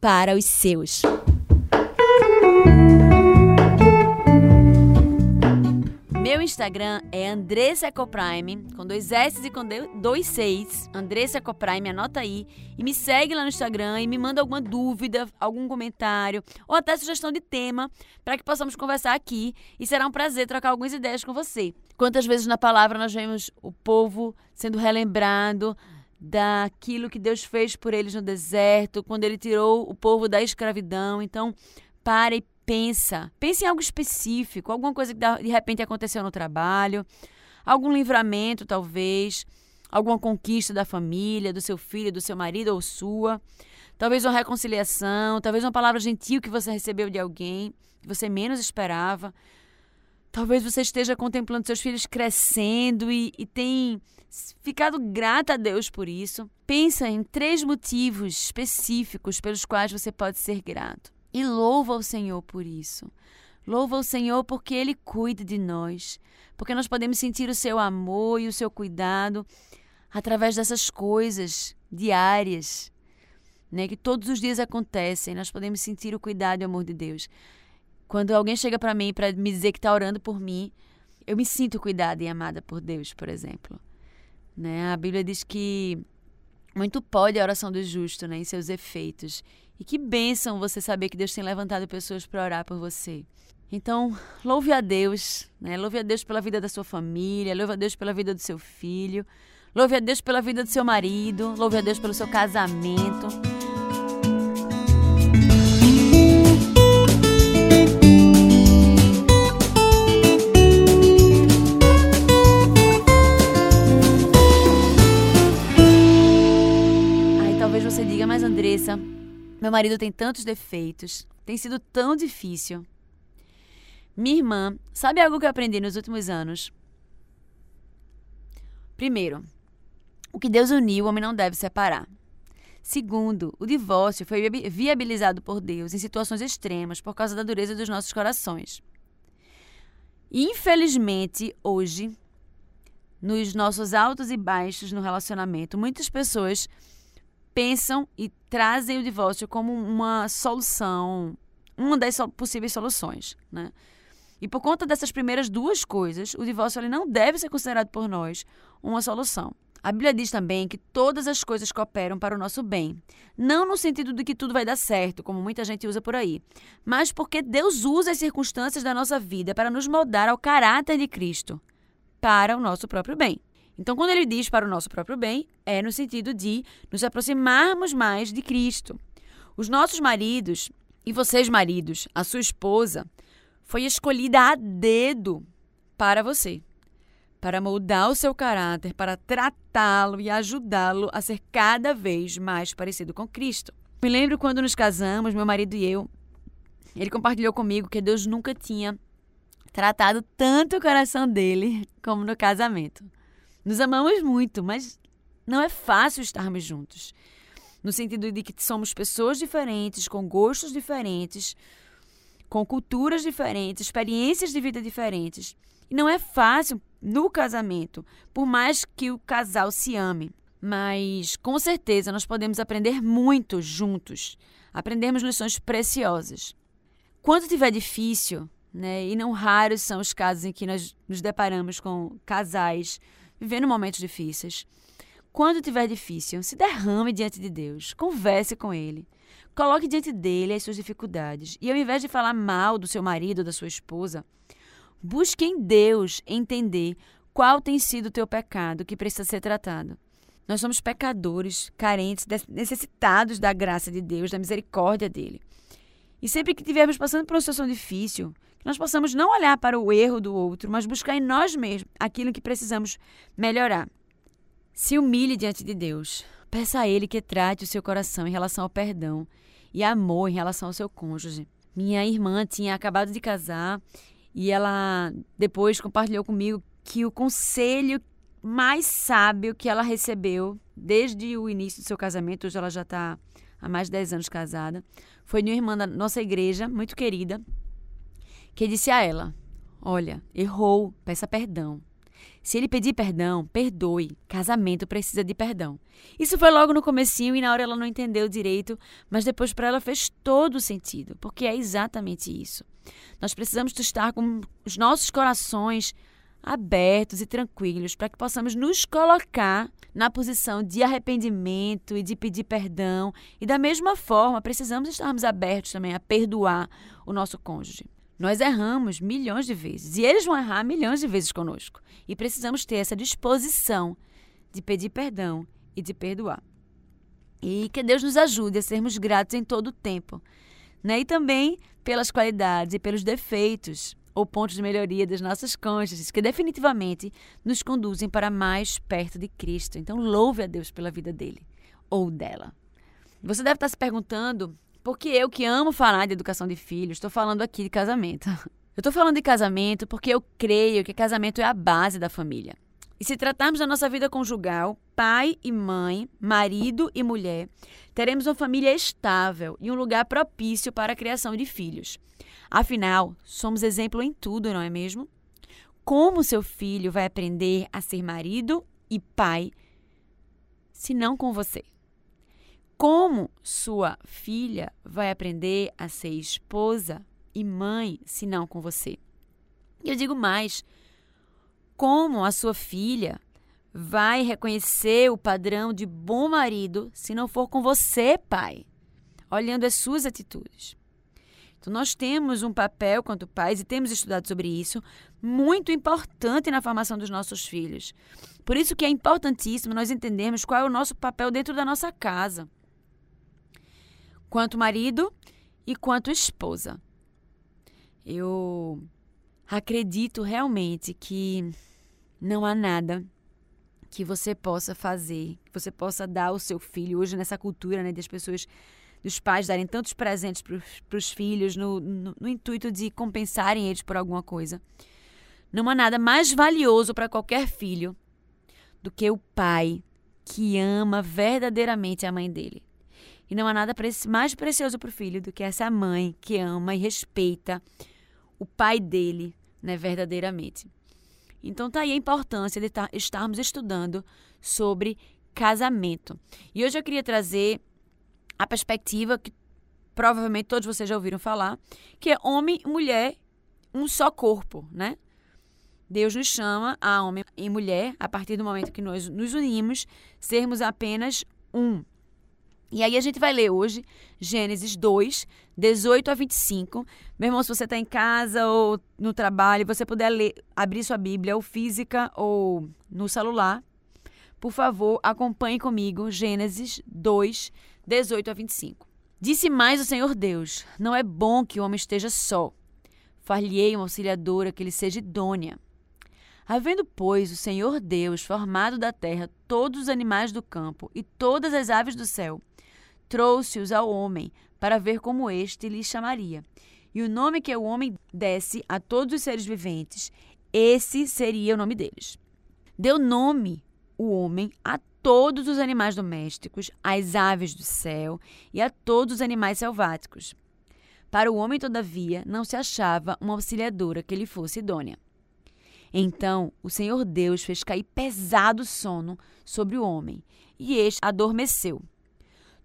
para os seus. Meu Instagram é Andressa Ecoprime, com dois S e com dois Cs. Andressa Ecoprime, anota aí. E me segue lá no Instagram e me manda alguma dúvida, algum comentário ou até sugestão de tema para que possamos conversar aqui. E será um prazer trocar algumas ideias com você. Quantas vezes na palavra nós vemos o povo sendo relembrado daquilo que Deus fez por eles no deserto, quando ele tirou o povo da escravidão. Então, para e pensa. Pense em algo específico, alguma coisa que de repente aconteceu no trabalho, algum livramento, talvez, alguma conquista da família, do seu filho, do seu marido ou sua. Talvez uma reconciliação, talvez uma palavra gentil que você recebeu de alguém que você menos esperava. Talvez você esteja contemplando seus filhos crescendo e, e tem ficado grata a Deus por isso. Pensa em três motivos específicos pelos quais você pode ser grato. E louva o Senhor por isso. Louva o Senhor porque Ele cuida de nós, porque nós podemos sentir o seu amor e o seu cuidado através dessas coisas diárias, né, que todos os dias acontecem. Nós podemos sentir o cuidado e o amor de Deus. Quando alguém chega para mim para me dizer que está orando por mim, eu me sinto cuidada e amada por Deus, por exemplo. Né? A Bíblia diz que muito pode a oração do justo né, em seus efeitos. E que bênção você saber que Deus tem levantado pessoas para orar por você. Então, louve a Deus, né? louve a Deus pela vida da sua família, louve a Deus pela vida do seu filho, louve a Deus pela vida do seu marido, louve a Deus pelo seu casamento. Andressa, meu marido tem tantos defeitos, tem sido tão difícil. Minha irmã, sabe algo que eu aprendi nos últimos anos? Primeiro, o que Deus uniu, o homem não deve separar. Segundo, o divórcio foi viabilizado por Deus em situações extremas por causa da dureza dos nossos corações. Infelizmente, hoje, nos nossos altos e baixos no relacionamento, muitas pessoas pensam e trazem o divórcio como uma solução, uma das possíveis soluções, né? E por conta dessas primeiras duas coisas, o divórcio ele não deve ser considerado por nós uma solução. A Bíblia diz também que todas as coisas cooperam para o nosso bem. Não no sentido de que tudo vai dar certo, como muita gente usa por aí, mas porque Deus usa as circunstâncias da nossa vida para nos moldar ao caráter de Cristo, para o nosso próprio bem. Então, quando ele diz para o nosso próprio bem, é no sentido de nos aproximarmos mais de Cristo. Os nossos maridos, e vocês, maridos, a sua esposa, foi escolhida a dedo para você, para moldar o seu caráter, para tratá-lo e ajudá-lo a ser cada vez mais parecido com Cristo. Me lembro quando nos casamos, meu marido e eu, ele compartilhou comigo que Deus nunca tinha tratado tanto o coração dele como no casamento. Nos amamos muito, mas não é fácil estarmos juntos. No sentido de que somos pessoas diferentes, com gostos diferentes, com culturas diferentes, experiências de vida diferentes. E não é fácil no casamento, por mais que o casal se ame. Mas com certeza nós podemos aprender muito juntos, aprendermos lições preciosas. Quando tiver difícil, né, e não raros são os casos em que nós nos deparamos com casais vivendo momentos difíceis, quando tiver difícil, se derrame diante de Deus, converse com Ele, coloque diante dele as suas dificuldades e ao invés de falar mal do seu marido ou da sua esposa, busque em Deus entender qual tem sido o teu pecado que precisa ser tratado. Nós somos pecadores, carentes, necessitados da graça de Deus, da misericórdia dele. E sempre que estivermos passando por uma situação difícil, nós possamos não olhar para o erro do outro, mas buscar em nós mesmos aquilo que precisamos melhorar. Se humilhe diante de Deus. Peça a Ele que trate o seu coração em relação ao perdão e amor em relação ao seu cônjuge. Minha irmã tinha acabado de casar e ela depois compartilhou comigo que o conselho mais sábio que ela recebeu desde o início do seu casamento, hoje ela já está há mais de 10 anos casada, foi de uma irmã da nossa igreja, muito querida, que disse a ela: Olha, errou, peça perdão. Se ele pedir perdão, perdoe. Casamento precisa de perdão. Isso foi logo no comecinho e na hora ela não entendeu direito, mas depois para ela fez todo o sentido, porque é exatamente isso. Nós precisamos estar com os nossos corações abertos e tranquilos para que possamos nos colocar na posição de arrependimento e de pedir perdão. E da mesma forma, precisamos estarmos abertos também a perdoar o nosso cônjuge. Nós erramos milhões de vezes e eles vão errar milhões de vezes conosco. E precisamos ter essa disposição de pedir perdão e de perdoar. E que Deus nos ajude a sermos gratos em todo o tempo. Né? E também pelas qualidades e pelos defeitos ou pontos de melhoria das nossas cônjuges, que definitivamente nos conduzem para mais perto de Cristo. Então, louve a Deus pela vida dele ou dela. Você deve estar se perguntando porque eu que amo falar de educação de filhos, estou falando aqui de casamento. Eu estou falando de casamento porque eu creio que casamento é a base da família. E se tratarmos da nossa vida conjugal, pai e mãe, marido e mulher, teremos uma família estável e um lugar propício para a criação de filhos. Afinal, somos exemplo em tudo, não é mesmo? Como seu filho vai aprender a ser marido e pai se não com você? Como sua filha vai aprender a ser esposa e mãe se não com você? E eu digo mais: como a sua filha vai reconhecer o padrão de bom marido se não for com você, pai? Olhando as suas atitudes. Então, nós temos um papel quanto pais, e temos estudado sobre isso, muito importante na formação dos nossos filhos. Por isso que é importantíssimo nós entendermos qual é o nosso papel dentro da nossa casa quanto marido e quanto esposa. Eu acredito realmente que não há nada que você possa fazer, que você possa dar ao seu filho hoje nessa cultura né, das pessoas, dos pais darem tantos presentes para os filhos no, no, no intuito de compensarem eles por alguma coisa. Não há nada mais valioso para qualquer filho do que o pai que ama verdadeiramente a mãe dele. E não há nada mais precioso para o filho do que essa mãe que ama e respeita o pai dele, né, verdadeiramente. Então tá aí a importância de estarmos estudando sobre casamento. E hoje eu queria trazer a perspectiva que provavelmente todos vocês já ouviram falar, que é homem e mulher, um só corpo, né? Deus nos chama a homem e mulher, a partir do momento que nós nos unimos, sermos apenas um. E aí a gente vai ler hoje Gênesis 2, 18 a 25. Meu irmão, se você está em casa ou no trabalho, você puder ler, abrir sua Bíblia, ou física ou no celular, por favor, acompanhe comigo Gênesis 2, 18 a 25. Disse mais o Senhor Deus: Não é bom que o homem esteja só. Far-lhe-ei uma auxiliadora que lhe seja idônea. Havendo, pois, o Senhor Deus formado da terra todos os animais do campo e todas as aves do céu, trouxe-os ao homem, para ver como este lhe chamaria. e o nome que o homem desse a todos os seres viventes, esse seria o nome deles. Deu nome o homem a todos os animais domésticos, às aves do céu e a todos os animais selváticos. Para o homem, todavia, não se achava uma auxiliadora que lhe fosse idônea. Então o Senhor Deus fez cair pesado sono sobre o homem, e este adormeceu.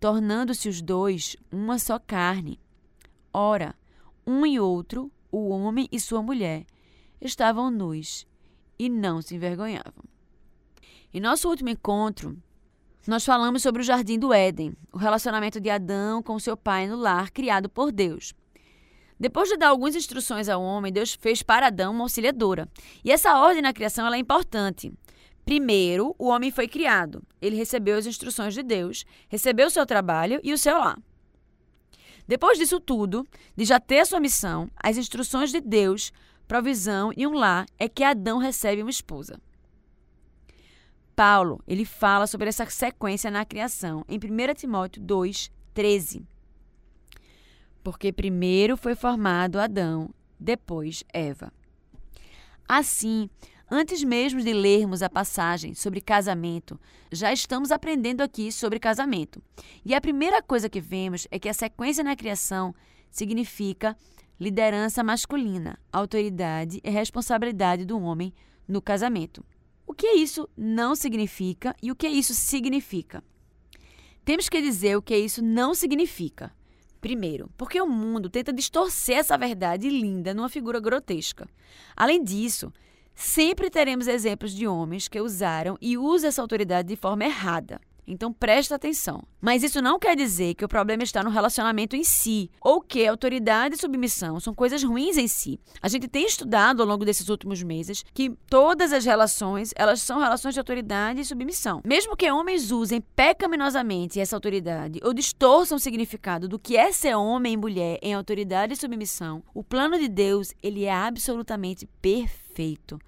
tornando-se os dois uma só carne. Ora, um e outro, o homem e sua mulher, estavam nus e não se envergonhavam. Em nosso último encontro, nós falamos sobre o jardim do Éden, o relacionamento de Adão com seu pai no lar criado por Deus. Depois de dar algumas instruções ao homem, Deus fez para Adão uma auxiliadora. E essa ordem na criação é importante. Primeiro, o homem foi criado. Ele recebeu as instruções de Deus, recebeu o seu trabalho e o seu lar. Depois disso tudo, de já ter sua missão, as instruções de Deus, provisão e um lar, é que Adão recebe uma esposa. Paulo, ele fala sobre essa sequência na criação em 1 Timóteo 2, 13 porque primeiro foi formado Adão, depois Eva. Assim, antes mesmo de lermos a passagem sobre casamento, já estamos aprendendo aqui sobre casamento. E a primeira coisa que vemos é que a sequência na criação significa liderança masculina, autoridade e responsabilidade do homem no casamento. O que isso não significa e o que isso significa? Temos que dizer o que isso não significa. Primeiro, porque o mundo tenta distorcer essa verdade linda numa figura grotesca. Além disso, sempre teremos exemplos de homens que usaram e usam essa autoridade de forma errada. Então presta atenção. Mas isso não quer dizer que o problema está no relacionamento em si, ou que autoridade e submissão são coisas ruins em si. A gente tem estudado ao longo desses últimos meses que todas as relações, elas são relações de autoridade e submissão. Mesmo que homens usem pecaminosamente essa autoridade ou distorçam o significado do que é ser homem e mulher em autoridade e submissão, o plano de Deus, ele é absolutamente perfeito,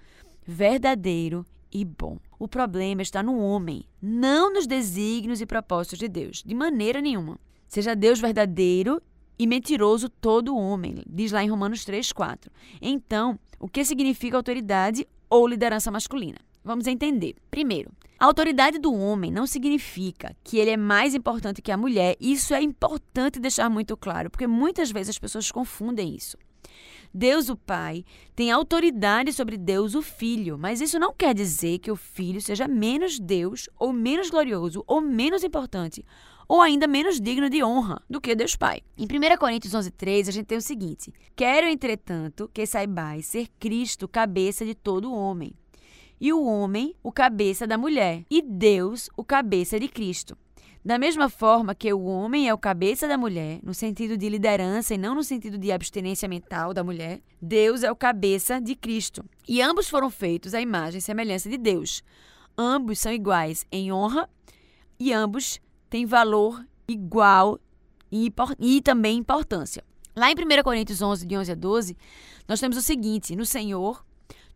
verdadeiro e bom. O problema está no homem, não nos desígnios e propósitos de Deus, de maneira nenhuma. Seja Deus verdadeiro e mentiroso todo homem, diz lá em Romanos 3, 4. Então, o que significa autoridade ou liderança masculina? Vamos entender. Primeiro, a autoridade do homem não significa que ele é mais importante que a mulher. Isso é importante deixar muito claro, porque muitas vezes as pessoas confundem isso. Deus, o Pai, tem autoridade sobre Deus, o Filho, mas isso não quer dizer que o Filho seja menos Deus, ou menos glorioso, ou menos importante, ou ainda menos digno de honra do que Deus Pai. Em 1 Coríntios 11:3 a gente tem o seguinte: Quero, entretanto, que saibais ser Cristo cabeça de todo homem, e o homem o cabeça da mulher, e Deus o cabeça de Cristo. Da mesma forma que o homem é o cabeça da mulher, no sentido de liderança e não no sentido de abstinência mental da mulher, Deus é o cabeça de Cristo. E ambos foram feitos à imagem e semelhança de Deus. Ambos são iguais em honra e ambos têm valor igual e, e também importância. Lá em 1 Coríntios 11, de 11 a 12, nós temos o seguinte: No Senhor,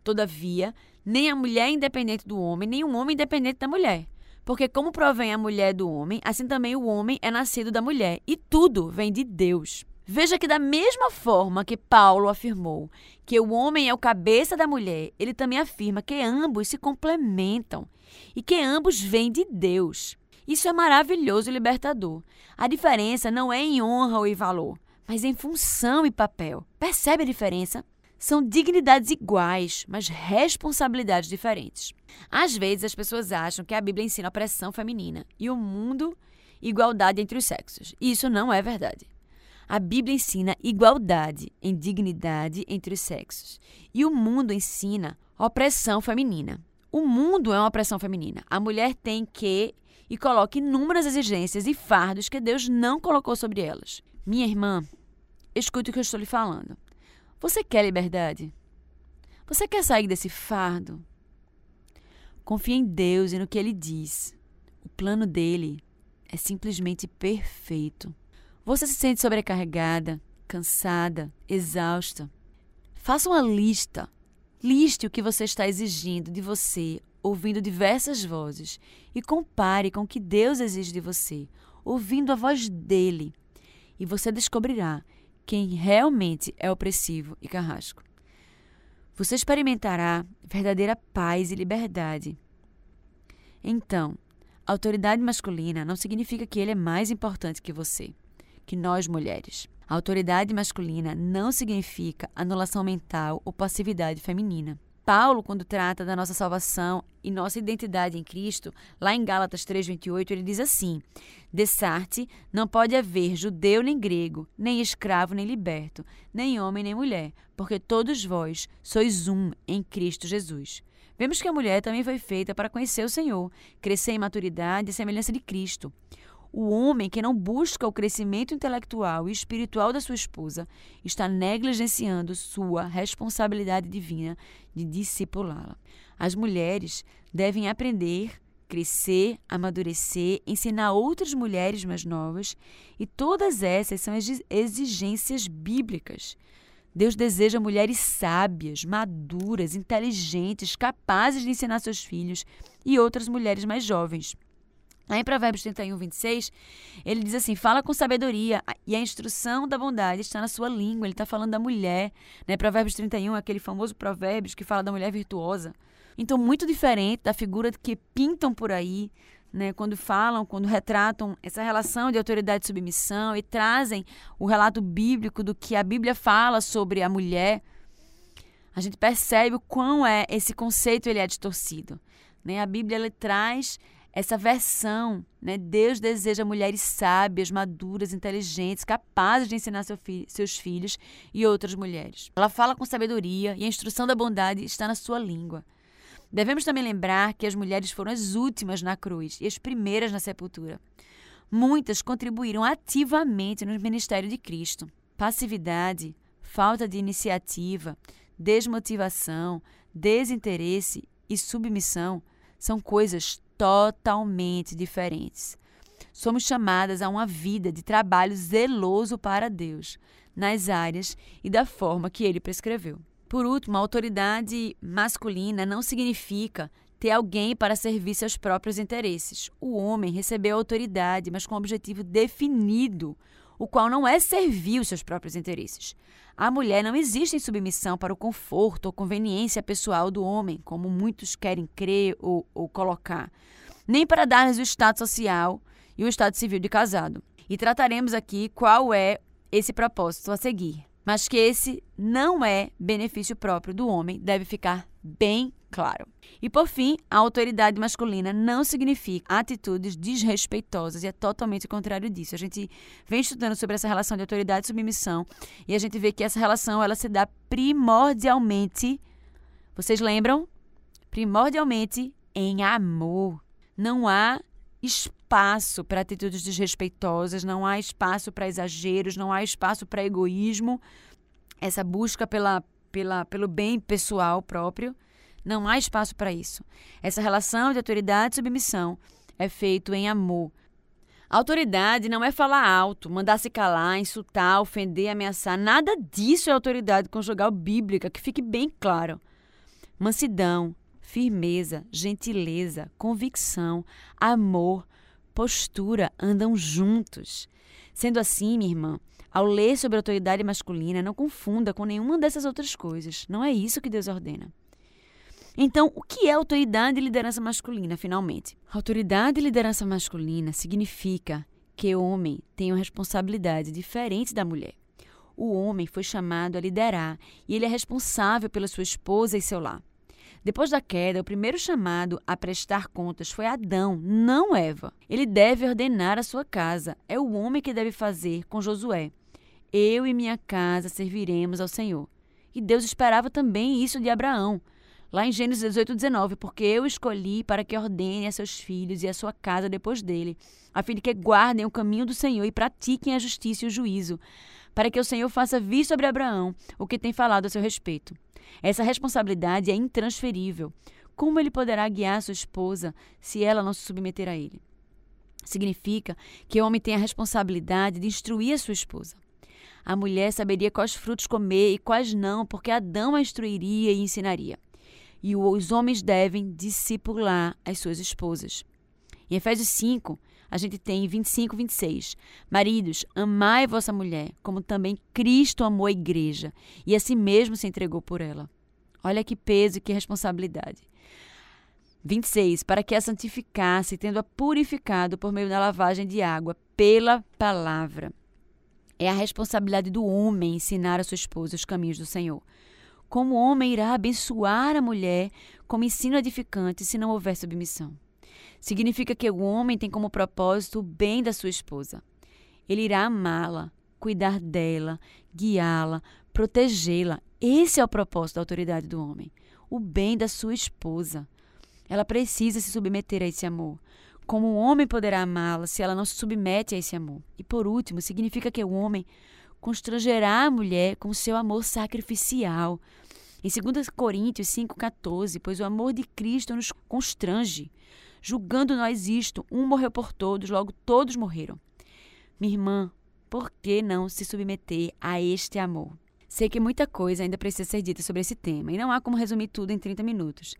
todavia, nem a mulher é independente do homem, nem o homem é independente da mulher. Porque, como provém a mulher do homem, assim também o homem é nascido da mulher. E tudo vem de Deus. Veja que, da mesma forma que Paulo afirmou que o homem é o cabeça da mulher, ele também afirma que ambos se complementam e que ambos vêm de Deus. Isso é maravilhoso e libertador. A diferença não é em honra ou em valor, mas em função e papel. Percebe a diferença? São dignidades iguais, mas responsabilidades diferentes. Às vezes as pessoas acham que a Bíblia ensina opressão feminina e o mundo igualdade entre os sexos. E isso não é verdade. A Bíblia ensina igualdade em dignidade entre os sexos. E o mundo ensina opressão feminina. O mundo é uma opressão feminina. A mulher tem que e coloca inúmeras exigências e fardos que Deus não colocou sobre elas. Minha irmã, escute o que eu estou lhe falando. Você quer liberdade? Você quer sair desse fardo? Confie em Deus e no que Ele diz. O plano dele é simplesmente perfeito. Você se sente sobrecarregada, cansada, exausta? Faça uma lista. Liste o que você está exigindo de você, ouvindo diversas vozes, e compare com o que Deus exige de você, ouvindo a voz dele. E você descobrirá quem realmente é opressivo e carrasco. Você experimentará verdadeira paz e liberdade. Então, autoridade masculina não significa que ele é mais importante que você, que nós mulheres. A autoridade masculina não significa anulação mental ou passividade feminina. Paulo, quando trata da nossa salvação e nossa identidade em Cristo, lá em Gálatas 3:28, ele diz assim: Dessarte não pode haver judeu nem grego, nem escravo nem liberto, nem homem nem mulher, porque todos vós sois um em Cristo Jesus. Vemos que a mulher também foi feita para conhecer o Senhor, crescer em maturidade e semelhança de Cristo. O homem que não busca o crescimento intelectual e espiritual da sua esposa está negligenciando sua responsabilidade divina de discipulá-la. As mulheres devem aprender, crescer, amadurecer, ensinar outras mulheres mais novas, e todas essas são exigências bíblicas. Deus deseja mulheres sábias, maduras, inteligentes, capazes de ensinar seus filhos e outras mulheres mais jovens. Lá em Provérbios 31, 26, ele diz assim: fala com sabedoria, e a instrução da bondade está na sua língua. Ele está falando da mulher. Né? Provérbios 31 é aquele famoso provérbio que fala da mulher virtuosa. Então, muito diferente da figura que pintam por aí, né? quando falam, quando retratam essa relação de autoridade e submissão e trazem o relato bíblico do que a Bíblia fala sobre a mulher. A gente percebe o quão é esse conceito ele é distorcido. Né? A Bíblia ele traz essa versão, né? Deus deseja mulheres sábias, maduras, inteligentes, capazes de ensinar seu fi seus filhos e outras mulheres. Ela fala com sabedoria e a instrução da bondade está na sua língua. Devemos também lembrar que as mulheres foram as últimas na cruz e as primeiras na sepultura. Muitas contribuíram ativamente no ministério de Cristo. Passividade, falta de iniciativa, desmotivação, desinteresse e submissão são coisas totalmente diferentes. Somos chamadas a uma vida de trabalho zeloso para Deus, nas áreas e da forma que ele prescreveu. Por último, a autoridade masculina não significa ter alguém para servir seus próprios interesses. O homem recebeu autoridade, mas com um objetivo definido, o qual não é servir os seus próprios interesses. A mulher não existe em submissão para o conforto ou conveniência pessoal do homem, como muitos querem crer ou, ou colocar, nem para dar-lhes o estado social e o estado civil de casado. E trataremos aqui qual é esse propósito a seguir. Mas que esse não é benefício próprio do homem, deve ficar bem claro. E por fim, a autoridade masculina não significa atitudes desrespeitosas e é totalmente o contrário disso. A gente vem estudando sobre essa relação de autoridade e submissão e a gente vê que essa relação ela se dá primordialmente, vocês lembram? Primordialmente em amor. Não há espaço para atitudes desrespeitosas, não há espaço para exageros, não há espaço para egoísmo, essa busca pela, pela, pelo bem pessoal próprio. Não há espaço para isso. Essa relação de autoridade e submissão é feito em amor. autoridade não é falar alto, mandar se calar, insultar, ofender, ameaçar. Nada disso é autoridade conjugal bíblica, que fique bem claro. Mansidão, firmeza, gentileza, convicção, amor, postura andam juntos. Sendo assim, minha irmã, ao ler sobre autoridade masculina, não confunda com nenhuma dessas outras coisas. Não é isso que Deus ordena. Então, o que é autoridade e liderança masculina, finalmente? Autoridade e liderança masculina significa que o homem tem uma responsabilidade diferente da mulher. O homem foi chamado a liderar e ele é responsável pela sua esposa e seu lar. Depois da queda, o primeiro chamado a prestar contas foi Adão, não Eva. Ele deve ordenar a sua casa. É o homem que deve fazer com Josué. Eu e minha casa serviremos ao Senhor. E Deus esperava também isso de Abraão. Lá em Gênesis 18, 19, porque eu escolhi para que ordene a seus filhos e a sua casa depois dele, a fim de que guardem o caminho do Senhor e pratiquem a justiça e o juízo, para que o Senhor faça vir sobre Abraão o que tem falado a seu respeito. Essa responsabilidade é intransferível. Como ele poderá guiar sua esposa se ela não se submeter a ele? Significa que o homem tem a responsabilidade de instruir a sua esposa. A mulher saberia quais frutos comer e quais não, porque Adão a instruiria e ensinaria. E os homens devem discipular as suas esposas. Em Efésios 5, a gente tem 25, 26. Maridos, amai vossa mulher, como também Cristo amou a igreja e a si mesmo se entregou por ela. Olha que peso e que responsabilidade. 26. Para que a santificasse, tendo-a purificado por meio da lavagem de água pela palavra. É a responsabilidade do homem ensinar a sua esposa os caminhos do Senhor. Como o homem irá abençoar a mulher como ensino edificante se não houver submissão? Significa que o homem tem como propósito o bem da sua esposa. Ele irá amá-la, cuidar dela, guiá-la, protegê-la. Esse é o propósito da autoridade do homem. O bem da sua esposa. Ela precisa se submeter a esse amor. Como o homem poderá amá-la se ela não se submete a esse amor? E por último, significa que o homem constrangerá a mulher com seu amor sacrificial. Em 2 Coríntios 5,14, pois o amor de Cristo nos constrange, julgando nós isto, um morreu por todos, logo todos morreram. Minha irmã, por que não se submeter a este amor? Sei que muita coisa ainda precisa ser dita sobre esse tema e não há como resumir tudo em 30 minutos.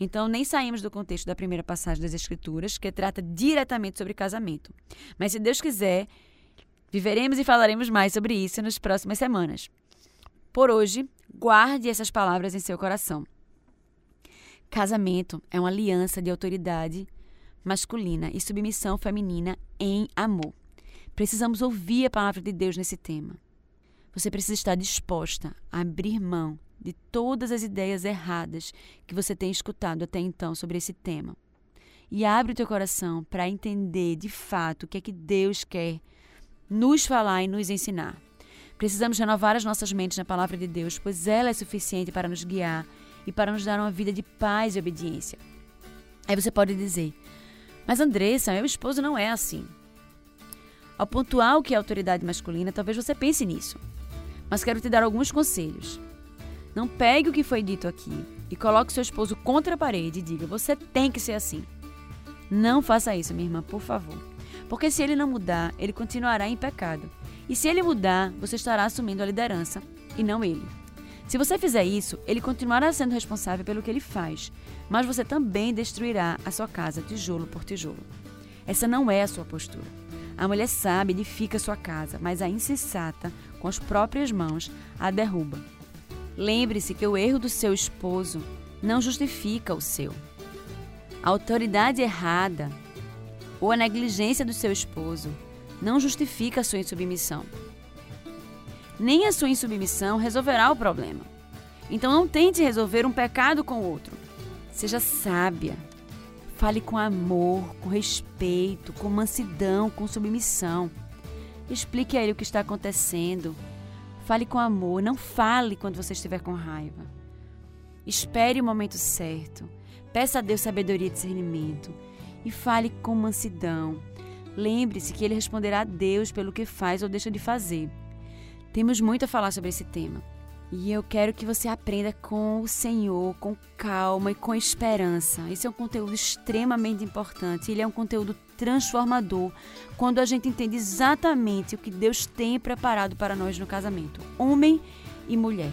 Então, nem saímos do contexto da primeira passagem das Escrituras, que trata diretamente sobre casamento. Mas, se Deus quiser, viveremos e falaremos mais sobre isso nas próximas semanas. Por hoje, guarde essas palavras em seu coração. Casamento é uma aliança de autoridade masculina e submissão feminina em amor. Precisamos ouvir a palavra de Deus nesse tema. Você precisa estar disposta a abrir mão de todas as ideias erradas que você tem escutado até então sobre esse tema. E abre o teu coração para entender de fato o que é que Deus quer nos falar e nos ensinar. Precisamos renovar as nossas mentes na palavra de Deus, pois ela é suficiente para nos guiar e para nos dar uma vida de paz e obediência. Aí você pode dizer: Mas Andressa, meu esposo não é assim. Ao pontuar o que é autoridade masculina, talvez você pense nisso mas quero te dar alguns conselhos. Não pegue o que foi dito aqui e coloque seu esposo contra a parede e diga: você tem que ser assim. Não faça isso, minha irmã, por favor. Porque se ele não mudar, ele continuará em pecado. E se ele mudar, você estará assumindo a liderança e não ele. Se você fizer isso, ele continuará sendo responsável pelo que ele faz, mas você também destruirá a sua casa tijolo por tijolo. Essa não é a sua postura. A mulher sabe edifica sua casa, mas a insensata com as próprias mãos, a derruba. Lembre-se que o erro do seu esposo não justifica o seu. A autoridade errada ou a negligência do seu esposo não justifica a sua insubmissão. Nem a sua insubmissão resolverá o problema. Então não tente resolver um pecado com outro. Seja sábia. Fale com amor, com respeito, com mansidão, com submissão. Explique a ele o que está acontecendo. Fale com amor, não fale quando você estiver com raiva. Espere o momento certo. Peça a Deus sabedoria e discernimento. E fale com mansidão. Lembre-se que ele responderá a Deus pelo que faz ou deixa de fazer. Temos muito a falar sobre esse tema. E eu quero que você aprenda com o Senhor, com calma e com esperança. Esse é um conteúdo extremamente importante. Ele é um conteúdo transformador quando a gente entende exatamente o que Deus tem preparado para nós no casamento, homem e mulher.